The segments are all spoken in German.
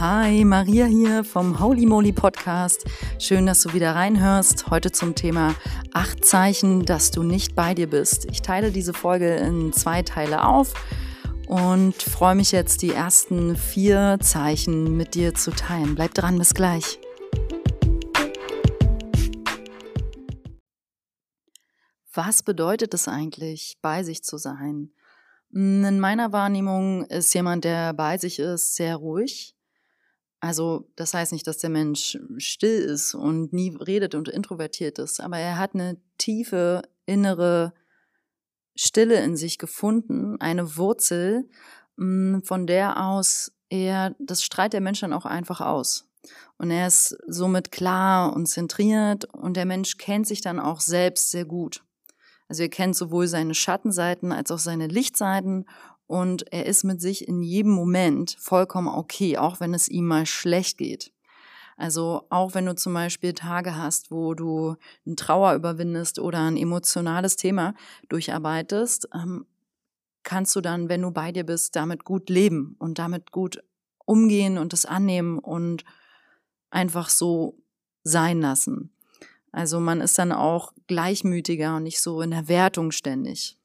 Hi, Maria hier vom Holy Moly Podcast. Schön, dass du wieder reinhörst. Heute zum Thema acht Zeichen, dass du nicht bei dir bist. Ich teile diese Folge in zwei Teile auf und freue mich jetzt, die ersten vier Zeichen mit dir zu teilen. Bleib dran, bis gleich. Was bedeutet es eigentlich, bei sich zu sein? In meiner Wahrnehmung ist jemand, der bei sich ist, sehr ruhig. Also das heißt nicht, dass der Mensch still ist und nie redet und introvertiert ist, aber er hat eine tiefe innere Stille in sich gefunden, eine Wurzel, hm, von der aus er, das strahlt der Mensch dann auch einfach aus. Und er ist somit klar und zentriert und der Mensch kennt sich dann auch selbst sehr gut. Also er kennt sowohl seine Schattenseiten als auch seine Lichtseiten und er ist mit sich in jedem Moment vollkommen okay, auch wenn es ihm mal schlecht geht. Also auch wenn du zum Beispiel Tage hast, wo du eine Trauer überwindest oder ein emotionales Thema durcharbeitest, ähm, kannst du dann, wenn du bei dir bist, damit gut leben und damit gut umgehen und es annehmen und einfach so sein lassen. Also man ist dann auch gleichmütiger und nicht so in der Wertung ständig.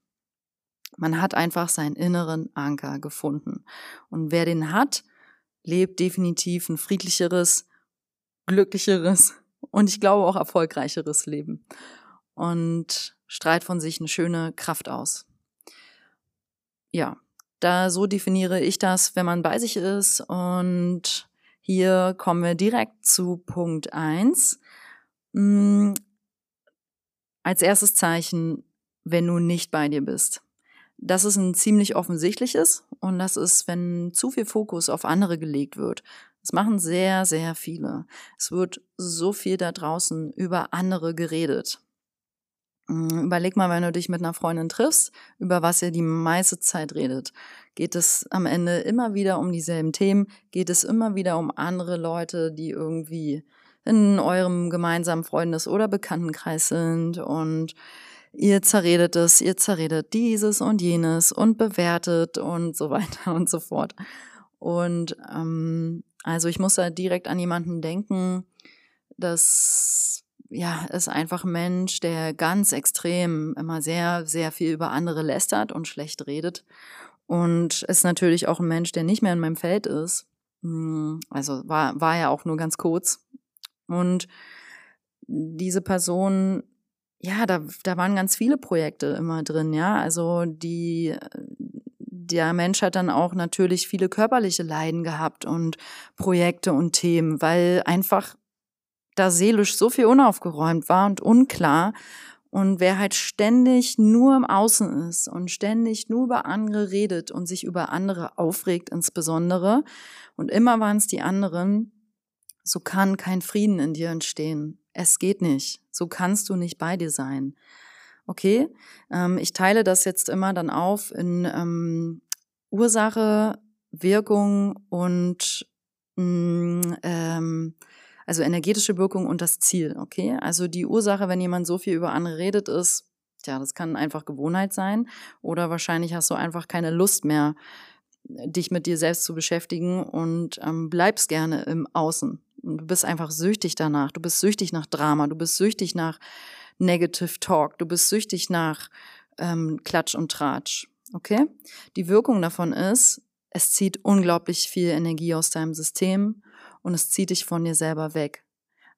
Man hat einfach seinen inneren Anker gefunden. Und wer den hat, lebt definitiv ein friedlicheres, glücklicheres und ich glaube auch erfolgreicheres Leben. Und strahlt von sich eine schöne Kraft aus. Ja, da so definiere ich das, wenn man bei sich ist. Und hier kommen wir direkt zu Punkt eins hm, als erstes Zeichen, wenn du nicht bei dir bist. Das ist ein ziemlich offensichtliches und das ist, wenn zu viel Fokus auf andere gelegt wird. Das machen sehr, sehr viele. Es wird so viel da draußen über andere geredet. Hm, überleg mal, wenn du dich mit einer Freundin triffst, über was ihr die meiste Zeit redet. Geht es am Ende immer wieder um dieselben Themen? Geht es immer wieder um andere Leute, die irgendwie in eurem gemeinsamen Freundes- oder Bekanntenkreis sind und ihr zerredet es, ihr zerredet dieses und jenes und bewertet und so weiter und so fort. Und ähm, also ich muss da direkt an jemanden denken, das ja ist einfach ein Mensch, der ganz extrem immer sehr, sehr viel über andere lästert und schlecht redet. Und ist natürlich auch ein Mensch, der nicht mehr in meinem Feld ist. Hm, also war, war ja auch nur ganz kurz. Und diese Person, ja, da, da waren ganz viele Projekte immer drin, ja. Also die, der Mensch hat dann auch natürlich viele körperliche Leiden gehabt und Projekte und Themen, weil einfach da seelisch so viel unaufgeräumt war und unklar. Und wer halt ständig nur im Außen ist und ständig nur über andere redet und sich über andere aufregt insbesondere, und immer waren es die anderen, so kann kein Frieden in dir entstehen. Es geht nicht. So kannst du nicht bei dir sein. Okay, ähm, ich teile das jetzt immer dann auf in ähm, Ursache, Wirkung und mh, mm, ähm, also energetische Wirkung und das Ziel. Okay, also die Ursache, wenn jemand so viel über andere redet, ist, ja, das kann einfach Gewohnheit sein oder wahrscheinlich hast du einfach keine Lust mehr, dich mit dir selbst zu beschäftigen und ähm, bleibst gerne im Außen. Du bist einfach süchtig danach. Du bist süchtig nach Drama. Du bist süchtig nach Negative Talk. Du bist süchtig nach ähm, Klatsch und Tratsch. Okay? Die Wirkung davon ist, es zieht unglaublich viel Energie aus deinem System und es zieht dich von dir selber weg.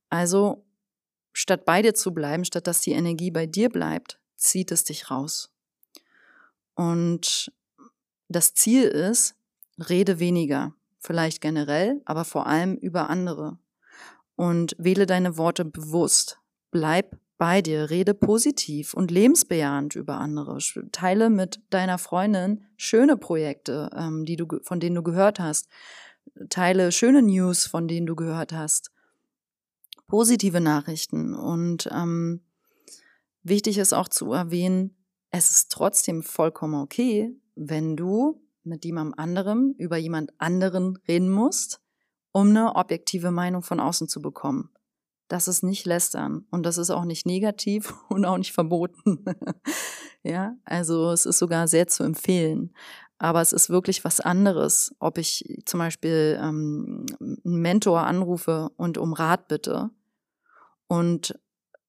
Also, statt bei dir zu bleiben, statt dass die Energie bei dir bleibt, zieht es dich raus. Und das Ziel ist, rede weniger vielleicht generell, aber vor allem über andere. Und wähle deine Worte bewusst. Bleib bei dir, rede positiv und lebensbejahend über andere. Teile mit deiner Freundin schöne Projekte, ähm, die du, von denen du gehört hast. Teile schöne News, von denen du gehört hast. Positive Nachrichten. Und ähm, wichtig ist auch zu erwähnen, es ist trotzdem vollkommen okay, wenn du mit jemand anderem über jemand anderen reden musst, um eine objektive Meinung von außen zu bekommen. Das ist nicht lästern und das ist auch nicht negativ und auch nicht verboten. ja, also es ist sogar sehr zu empfehlen. Aber es ist wirklich was anderes, ob ich zum Beispiel ähm, einen Mentor anrufe und um Rat bitte und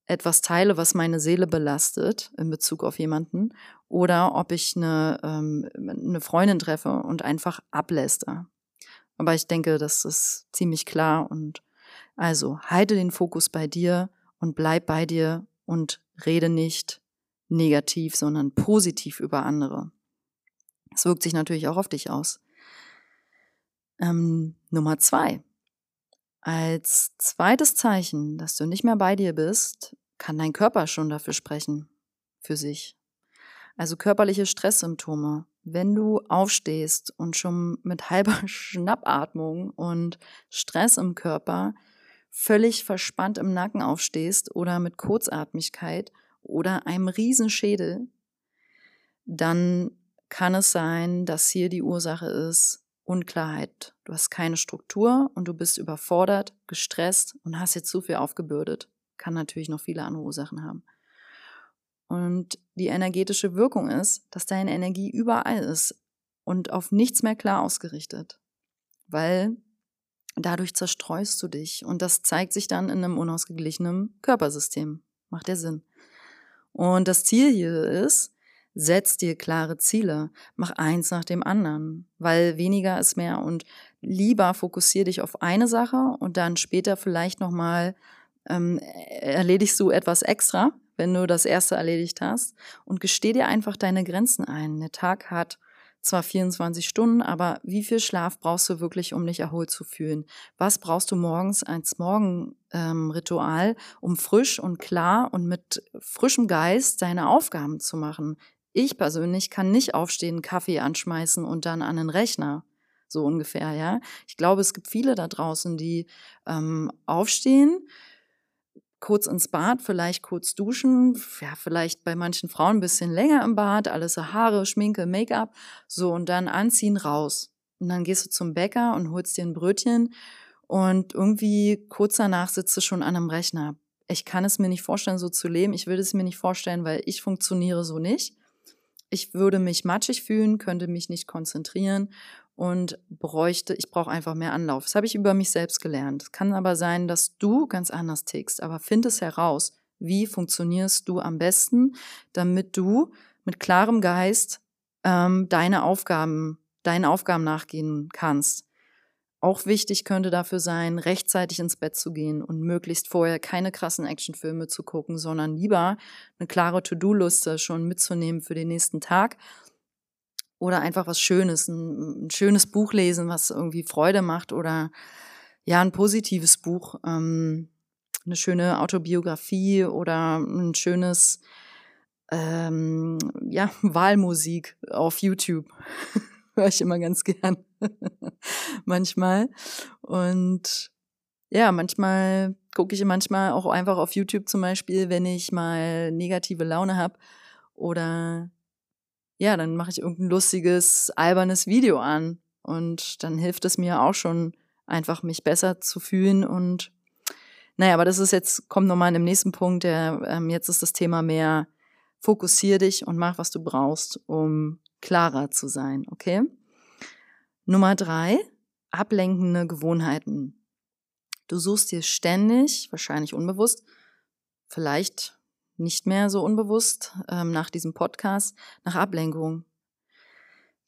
etwas teile, was meine Seele belastet in Bezug auf jemanden, oder ob ich eine, ähm, eine Freundin treffe und einfach abläster. Aber ich denke, das ist ziemlich klar und also halte den Fokus bei dir und bleib bei dir und rede nicht negativ, sondern positiv über andere. Das wirkt sich natürlich auch auf dich aus. Ähm, Nummer zwei. Als zweites Zeichen, dass du nicht mehr bei dir bist, kann dein Körper schon dafür sprechen, für sich. Also körperliche Stresssymptome. Wenn du aufstehst und schon mit halber Schnappatmung und Stress im Körper völlig verspannt im Nacken aufstehst oder mit Kurzatmigkeit oder einem Riesenschädel, dann kann es sein, dass hier die Ursache ist Unklarheit. Du hast keine Struktur und du bist überfordert, gestresst und hast jetzt zu viel aufgebürdet. Kann natürlich noch viele andere Ursachen haben. Und die energetische Wirkung ist, dass deine Energie überall ist und auf nichts mehr klar ausgerichtet. Weil dadurch zerstreust du dich und das zeigt sich dann in einem unausgeglichenen Körpersystem. Macht der Sinn. Und das Ziel hier ist, setz dir klare Ziele, mach eins nach dem anderen, weil weniger ist mehr und lieber fokussier dich auf eine Sache und dann später vielleicht nochmal ähm, erledigst du etwas extra, wenn du das erste erledigt hast und gesteh dir einfach deine Grenzen ein. Der Tag hat zwar 24 Stunden, aber wie viel Schlaf brauchst du wirklich, um dich erholt zu fühlen? Was brauchst du morgens als Morgenritual, ähm, um frisch und klar und mit frischem Geist deine Aufgaben zu machen? Ich persönlich kann nicht aufstehen, Kaffee anschmeißen und dann an den Rechner. So ungefähr, ja. Ich glaube, es gibt viele da draußen, die ähm, aufstehen, kurz ins Bad, vielleicht kurz duschen, ja, vielleicht bei manchen Frauen ein bisschen länger im Bad, alles Haare, Schminke, Make-up, so und dann anziehen, raus. Und dann gehst du zum Bäcker und holst dir ein Brötchen und irgendwie kurz danach sitzt du schon an einem Rechner. Ich kann es mir nicht vorstellen, so zu leben. Ich will es mir nicht vorstellen, weil ich funktioniere so nicht. Ich würde mich matschig fühlen, könnte mich nicht konzentrieren und bräuchte, ich brauche einfach mehr Anlauf. Das habe ich über mich selbst gelernt. Es kann aber sein, dass du ganz anders tickst, aber find es heraus, wie funktionierst du am besten, damit du mit klarem Geist ähm, deine Aufgaben, deinen Aufgaben nachgehen kannst. Auch wichtig könnte dafür sein, rechtzeitig ins Bett zu gehen und möglichst vorher keine krassen Actionfilme zu gucken, sondern lieber eine klare To-Do-Liste schon mitzunehmen für den nächsten Tag oder einfach was Schönes, ein, ein, schönes Buch lesen, was irgendwie Freude macht oder ja, ein positives Buch, ähm, eine schöne Autobiografie oder ein schönes ähm, ja, Wahlmusik auf YouTube. Höre ich immer ganz gern. manchmal. Und ja, manchmal gucke ich manchmal auch einfach auf YouTube zum Beispiel, wenn ich mal negative Laune habe oder ja, dann mache ich irgendein lustiges, albernes Video an. Und dann hilft es mir auch schon, einfach mich besser zu fühlen. Und naja, aber das ist jetzt, kommt nochmal in dem nächsten Punkt, der, ähm, jetzt ist das Thema mehr, fokussier dich und mach, was du brauchst, um klarer zu sein, okay? Nummer drei, ablenkende Gewohnheiten. Du suchst dir ständig, wahrscheinlich unbewusst, vielleicht nicht mehr so unbewusst ähm, nach diesem Podcast nach Ablenkung.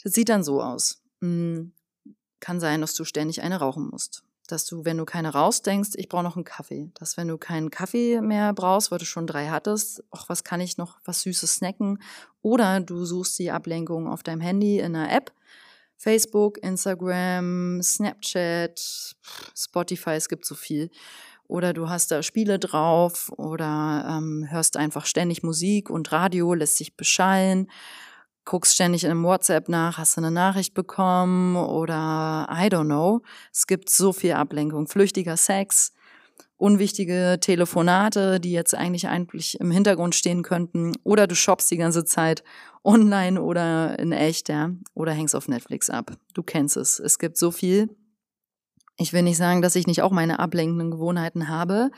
Das sieht dann so aus. Hm, kann sein, dass du ständig eine rauchen musst. Dass du, wenn du keine rausdenkst, ich brauche noch einen Kaffee. Dass wenn du keinen Kaffee mehr brauchst, weil du schon drei hattest, ach, was kann ich noch, was Süßes snacken? Oder du suchst die Ablenkung auf deinem Handy in einer App. Facebook, Instagram, Snapchat, Spotify, es gibt so viel oder du hast da Spiele drauf oder ähm, hörst einfach ständig Musik und Radio lässt sich beschallen, guckst ständig in einem WhatsApp nach, hast du eine Nachricht bekommen oder I don't know. Es gibt so viel Ablenkung, flüchtiger Sex, unwichtige Telefonate, die jetzt eigentlich eigentlich im Hintergrund stehen könnten oder du shoppst die ganze Zeit online oder in echt, ja, oder hängst auf Netflix ab. Du kennst es. Es gibt so viel ich will nicht sagen, dass ich nicht auch meine ablenkenden Gewohnheiten habe.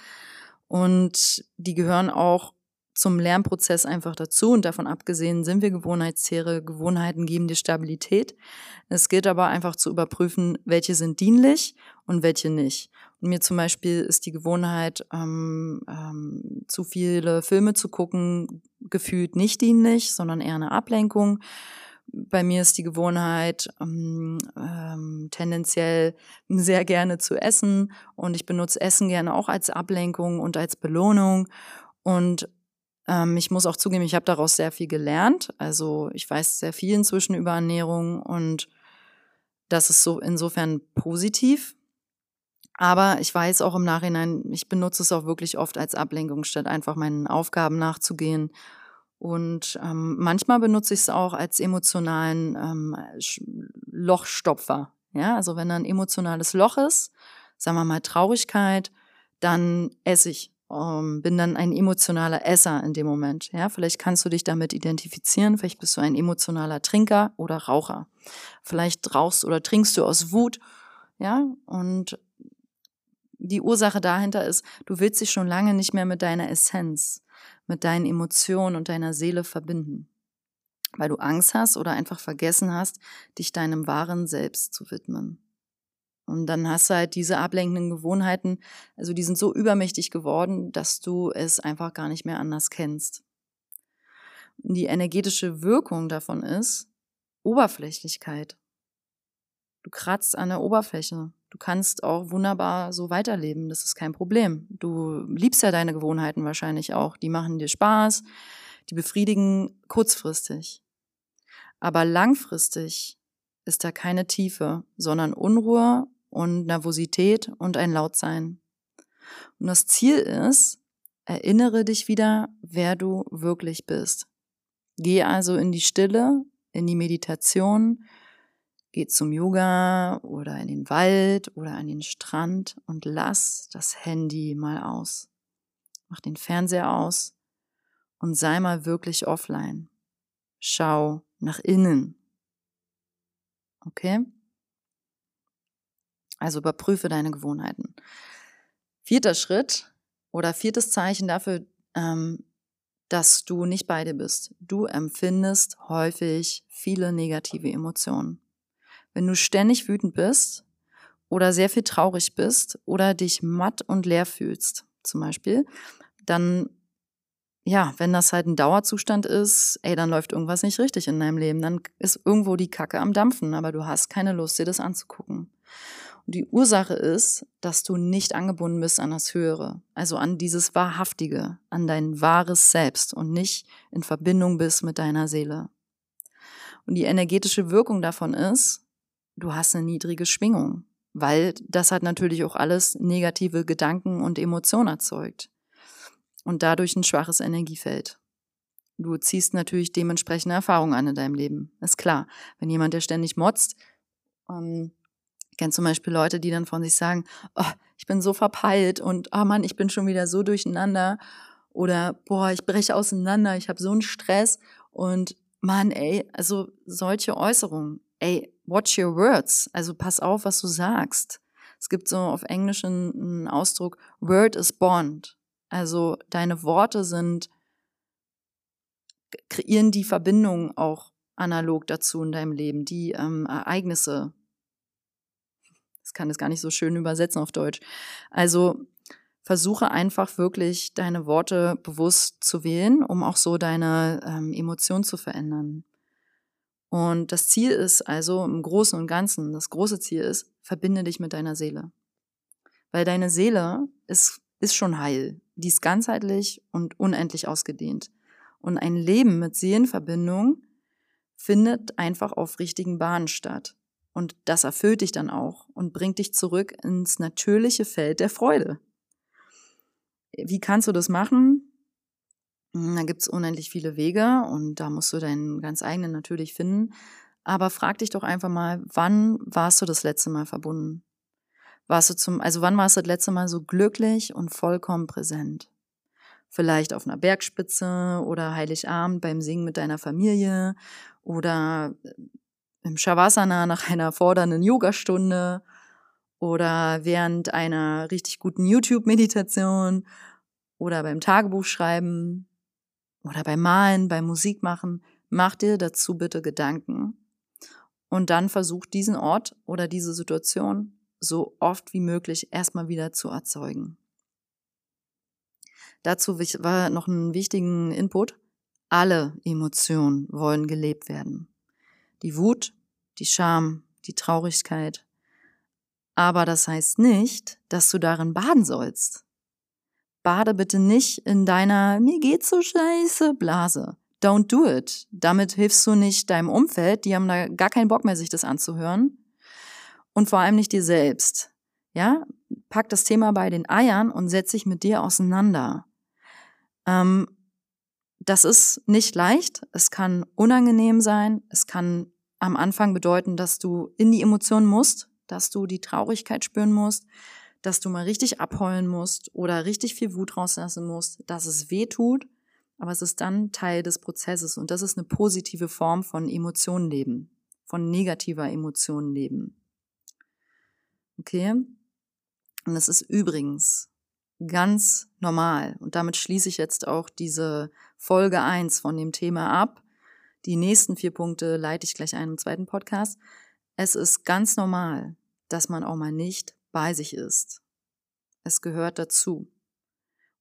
Und die gehören auch zum Lernprozess einfach dazu und davon abgesehen sind wir Gewohnheitstiere. Gewohnheiten geben dir Stabilität. Es gilt aber einfach zu überprüfen, welche sind dienlich und welche nicht. Mir zum Beispiel ist die Gewohnheit, ähm, ähm, zu viele Filme zu gucken, gefühlt nicht dienlich, sondern eher eine Ablenkung. Bei mir ist die Gewohnheit, ähm, ähm, tendenziell sehr gerne zu essen und ich benutze Essen gerne auch als Ablenkung und als Belohnung. Und ähm, ich muss auch zugeben, ich habe daraus sehr viel gelernt. Also ich weiß sehr viel inzwischen über Ernährung und das ist so insofern positiv. Aber ich weiß auch im Nachhinein, ich benutze es auch wirklich oft als Ablenkung, statt einfach meinen Aufgaben nachzugehen und ähm, manchmal benutze ich es auch als emotionalen ähm, Lochstopfer. Ja, also wenn da ein emotionales Loch ist, sagen wir mal Traurigkeit, dann esse ich. Ähm, bin dann ein emotionaler Esser in dem Moment. Ja, vielleicht kannst du dich damit identifizieren. Vielleicht bist du ein emotionaler Trinker oder Raucher. Vielleicht rauchst oder trinkst du aus Wut. Ja, und die Ursache dahinter ist, du willst dich schon lange nicht mehr mit deiner Essenz, mit deinen Emotionen und deiner Seele verbinden, weil du Angst hast oder einfach vergessen hast, dich deinem wahren Selbst zu widmen. Und dann hast du halt diese ablenkenden Gewohnheiten, also die sind so übermächtig geworden, dass du es einfach gar nicht mehr anders kennst. Und die energetische Wirkung davon ist Oberflächlichkeit. Du kratzt an der Oberfläche. Du kannst auch wunderbar so weiterleben, das ist kein Problem. Du liebst ja deine Gewohnheiten wahrscheinlich auch. Die machen dir Spaß, die befriedigen kurzfristig. Aber langfristig ist da keine Tiefe, sondern Unruhe und Nervosität und ein Lautsein. Und das Ziel ist, erinnere dich wieder, wer du wirklich bist. Geh also in die Stille, in die Meditation, Geh zum Yoga oder in den Wald oder an den Strand und lass das Handy mal aus. Mach den Fernseher aus und sei mal wirklich offline. Schau nach innen. Okay? Also überprüfe deine Gewohnheiten. Vierter Schritt oder viertes Zeichen dafür, ähm, dass du nicht bei dir bist. Du empfindest häufig viele negative Emotionen. Wenn du ständig wütend bist oder sehr viel traurig bist oder dich matt und leer fühlst, zum Beispiel, dann, ja, wenn das halt ein Dauerzustand ist, ey, dann läuft irgendwas nicht richtig in deinem Leben. Dann ist irgendwo die Kacke am Dampfen, aber du hast keine Lust, dir das anzugucken. Und die Ursache ist, dass du nicht angebunden bist an das Höhere, also an dieses Wahrhaftige, an dein wahres Selbst und nicht in Verbindung bist mit deiner Seele. Und die energetische Wirkung davon ist, du hast eine niedrige Schwingung, weil das hat natürlich auch alles negative Gedanken und Emotionen erzeugt und dadurch ein schwaches Energiefeld. Du ziehst natürlich dementsprechende Erfahrungen an in deinem Leben. Ist klar. Wenn jemand, der ständig motzt, ähm, ich kenne zum Beispiel Leute, die dann von sich sagen, oh, ich bin so verpeilt und oh Mann, ich bin schon wieder so durcheinander oder boah, ich breche auseinander, ich habe so einen Stress und Mann, ey, also solche Äußerungen, ey, watch your words, also pass auf, was du sagst. Es gibt so auf Englisch einen, Ausdruck, word is bond. Also deine Worte sind, kreieren die Verbindung auch analog dazu in deinem Leben, die ähm, Ereignisse. Das kann es gar nicht so schön übersetzen auf Deutsch. Also versuche einfach wirklich deine Worte bewusst zu wählen, um auch so deine ähm, Emotionen zu verändern. Und das Ziel ist also im Großen und Ganzen, das große Ziel ist, verbinde dich mit deiner Seele. Weil deine Seele ist, ist schon heil. Die ist ganzheitlich und unendlich ausgedehnt. Und ein Leben mit Seelenverbindung findet einfach auf richtigen Bahnen statt. Und das erfüllt dich dann auch und bringt dich zurück ins natürliche Feld der Freude. Wie kannst du das machen? Hm, da gibt's unendlich viele Wege und da musst du deinen ganz eigenen natürlich finden. Aber frag dich doch einfach mal, wann warst du das letzte Mal verbunden? Warst du zum, also wann warst du das letzte Mal so glücklich und vollkommen präsent? Vielleicht auf einer Bergspitze oder Heiligabend beim Singen mit deiner Familie oder äh, im Shavasana nach einer fordernden Yogastunde oder während einer richtig guten YouTube-Meditation oder beim Tagebuchschreiben oder beim Malen, beim Musikmachen, mach dir dazu bitte Gedanken und dann versuch diesen Ort oder diese Situation so oft wie möglich erstmal wieder zu erzeugen. Dazu war noch ein wichtigen Input. Alle Emotionen wollen gelebt werden. Die Wut, die Scham, die Traurigkeit. Aber das heißt nicht, dass du darin baden sollst. Bade bitte nicht in deiner mir geht's so scheiße Blase. Don't do it. Damit hilfst du nicht deinem Umfeld, die haben da gar keinen Bock mehr, sich das anzuhören. Und vor allem nicht dir selbst. Ja, pack das Thema bei den Eiern und setz dich mit dir auseinander. Ähm, das ist nicht leicht. Es kann unangenehm sein. Es kann am Anfang bedeuten, dass du in die Emotionen musst, dass du die Traurigkeit spüren musst, dass du mal richtig abheulen musst oder richtig viel Wut rauslassen musst, dass es weh tut. Aber es ist dann Teil des Prozesses und das ist eine positive Form von Emotionen leben, von negativer Emotionen leben. Okay? Und es ist übrigens ganz normal. Und damit schließe ich jetzt auch diese Folge eins von dem Thema ab. Die nächsten vier Punkte leite ich gleich ein im zweiten Podcast. Es ist ganz normal, dass man auch mal nicht bei sich ist. Es gehört dazu.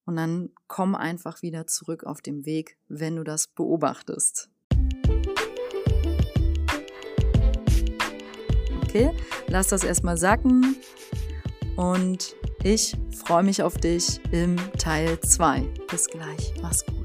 Und dann komm einfach wieder zurück auf dem Weg, wenn du das beobachtest. Okay, lass das erstmal sacken und ich freue mich auf dich im Teil 2. Bis gleich. Mach's gut.